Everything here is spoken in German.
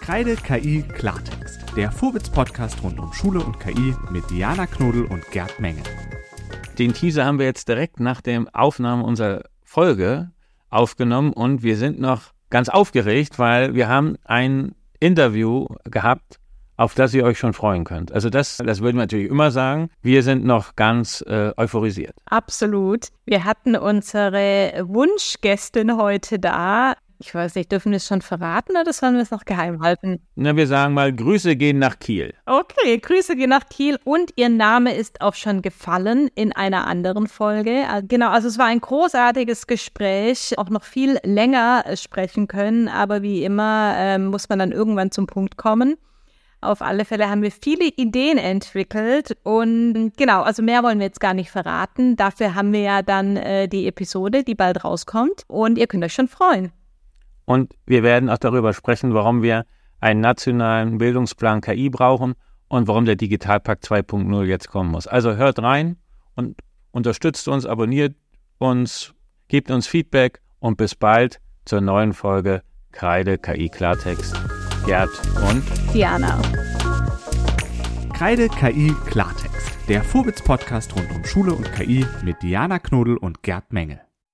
Kreide KI Klartext, der Vorwitz-Podcast rund um Schule und KI mit Diana Knodel und Gerd Menge. Den Teaser haben wir jetzt direkt nach der Aufnahme unserer Folge aufgenommen und wir sind noch ganz aufgeregt, weil wir haben ein Interview gehabt, auf das ihr euch schon freuen könnt. Also das, das würden wir natürlich immer sagen. Wir sind noch ganz äh, euphorisiert. Absolut. Wir hatten unsere Wunschgästin heute da. Ich weiß nicht, dürfen wir es schon verraten oder sollen wir es noch geheim halten? Na, wir sagen mal, Grüße gehen nach Kiel. Okay, Grüße gehen nach Kiel und ihr Name ist auch schon gefallen in einer anderen Folge. Äh, genau, also es war ein großartiges Gespräch, auch noch viel länger äh, sprechen können, aber wie immer äh, muss man dann irgendwann zum Punkt kommen. Auf alle Fälle haben wir viele Ideen entwickelt und genau, also mehr wollen wir jetzt gar nicht verraten. Dafür haben wir ja dann äh, die Episode, die bald rauskommt und ihr könnt euch schon freuen. Und wir werden auch darüber sprechen, warum wir einen nationalen Bildungsplan KI brauchen und warum der Digitalpakt 2.0 jetzt kommen muss. Also hört rein und unterstützt uns, abonniert uns, gebt uns Feedback und bis bald zur neuen Folge Kreide KI Klartext. Gerd und Diana. Kreide KI Klartext, der Vorwitz-Podcast rund um Schule und KI mit Diana Knodel und Gerd Menge.